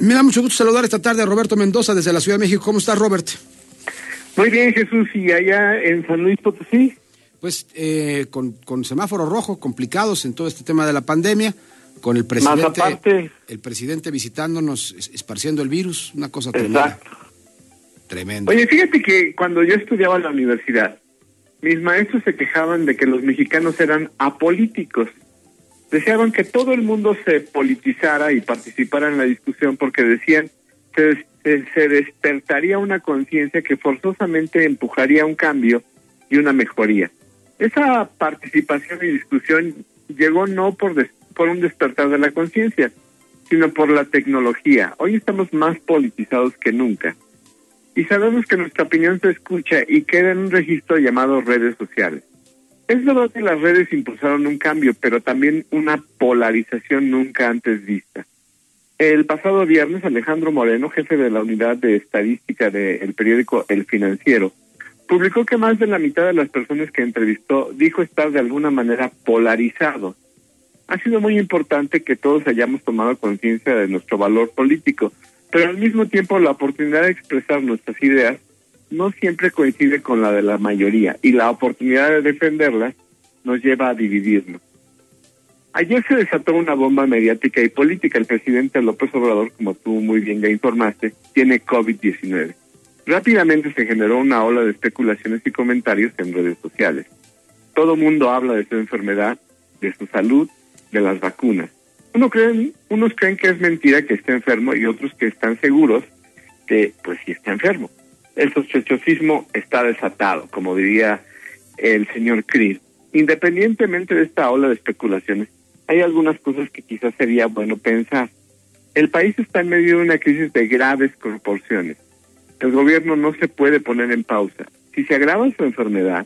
Me da mucho gusto saludar esta tarde a Roberto Mendoza desde la Ciudad de México. ¿Cómo estás, Robert? Muy bien, Jesús. ¿Y allá en San Luis Potosí? Pues eh, con, con semáforo rojo, complicados en todo este tema de la pandemia, con el presidente, el presidente visitándonos, esparciendo el virus, una cosa tremenda. Tremendo. Oye, fíjate que cuando yo estudiaba en la universidad, mis maestros se quejaban de que los mexicanos eran apolíticos deseaban que todo el mundo se politizara y participara en la discusión porque decían que se, despertaría una conciencia que forzosamente empujaría un cambio y una mejoría. Esa participación y discusión llegó no por, por un despertar de la conciencia, sino por la tecnología. Hoy estamos más politizados que nunca. Y sabemos que nuestra opinión se escucha y queda en un registro llamado redes sociales. Es verdad que las redes impulsaron un cambio, pero también una polarización nunca antes vista. El pasado viernes, Alejandro Moreno, jefe de la unidad de estadística del periódico El Financiero, publicó que más de la mitad de las personas que entrevistó dijo estar de alguna manera polarizado. Ha sido muy importante que todos hayamos tomado conciencia de nuestro valor político, pero al mismo tiempo la oportunidad de expresar nuestras ideas no siempre coincide con la de la mayoría y la oportunidad de defenderlas nos lleva a dividirnos. Ayer se desató una bomba mediática y política. El presidente López Obrador, como tú muy bien ya informaste, tiene COVID-19. Rápidamente se generó una ola de especulaciones y comentarios en redes sociales. Todo mundo habla de su enfermedad, de su salud, de las vacunas. Uno creen, unos creen que es mentira que esté enfermo y otros que están seguros que pues sí está enfermo el sospechosismo está desatado, como diría el señor Cris. Independientemente de esta ola de especulaciones, hay algunas cosas que quizás sería bueno pensar. El país está en medio de una crisis de graves proporciones. El gobierno no se puede poner en pausa. Si se agrava su enfermedad,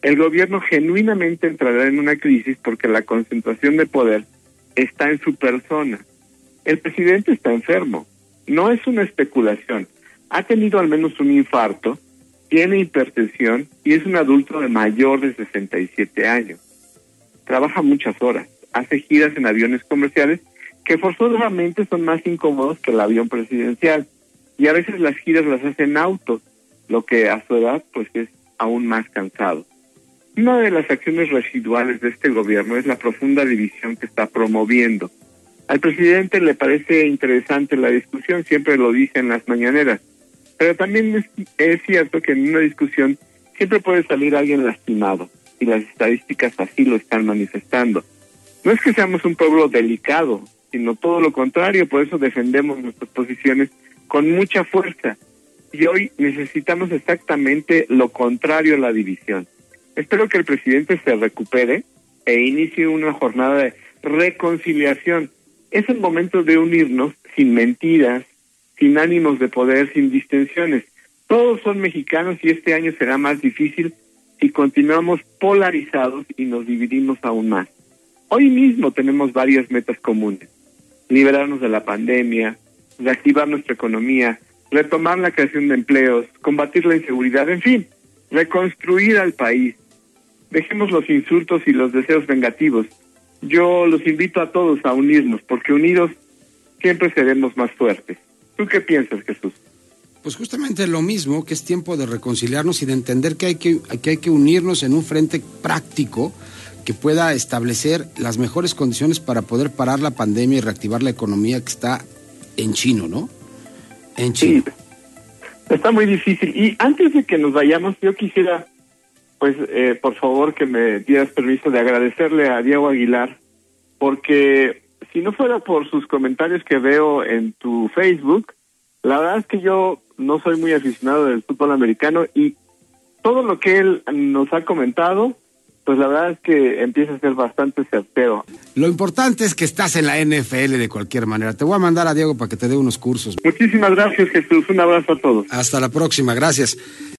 el gobierno genuinamente entrará en una crisis porque la concentración de poder está en su persona. El presidente está enfermo. No es una especulación ha tenido al menos un infarto, tiene hipertensión y es un adulto de mayor de 67 años. Trabaja muchas horas, hace giras en aviones comerciales que forzosamente son más incómodos que el avión presidencial y a veces las giras las hace en auto, lo que a su edad pues es aún más cansado. Una de las acciones residuales de este gobierno es la profunda división que está promoviendo. Al presidente le parece interesante la discusión, siempre lo dice en las mañaneras, pero también es, cierto que en una discusión siempre puede salir alguien lastimado y las estadísticas así lo están manifestando. No es que seamos un pueblo delicado, sino todo lo contrario, por eso defendemos nuestras posiciones con mucha fuerza. Y hoy necesitamos exactamente lo contrario a la división. Espero que el presidente se recupere e inicie una jornada de reconciliación. Es el momento de unirnos sin mentiras, sin ánimos de poder, sin distensiones. Todos son mexicanos y este año será más difícil si continuamos polarizados y nos dividimos aún más. Hoy mismo tenemos varias metas comunes. Liberarnos de la pandemia, reactivar nuestra economía, retomar la creación de empleos, combatir la inseguridad, en fin, reconstruir al país. Dejemos los insultos y los deseos vengativos. Yo los invito a todos a unirnos, porque unidos siempre seremos más fuertes. ¿Tú qué piensas, Jesús? Pues justamente lo mismo, que es tiempo de reconciliarnos y de entender que hay que, que hay que unirnos en un frente práctico que pueda establecer las mejores condiciones para poder parar la pandemia y reactivar la economía que está en chino, ¿no? En chino. Sí, está muy difícil. Y antes de que nos vayamos, yo quisiera, pues, eh, por favor, que me dieras permiso de agradecerle a Diego Aguilar, porque si no fuera por sus comentarios que veo en tu Facebook, la verdad es que yo no soy muy aficionado del fútbol americano y todo lo que él nos ha comentado, pues la verdad es que empieza a ser bastante certero. Lo importante es que estás en la NFL de cualquier manera. Te voy a mandar a Diego para que te dé unos cursos. Muchísimas gracias, Jesús. Un abrazo a todos. Hasta la próxima. Gracias.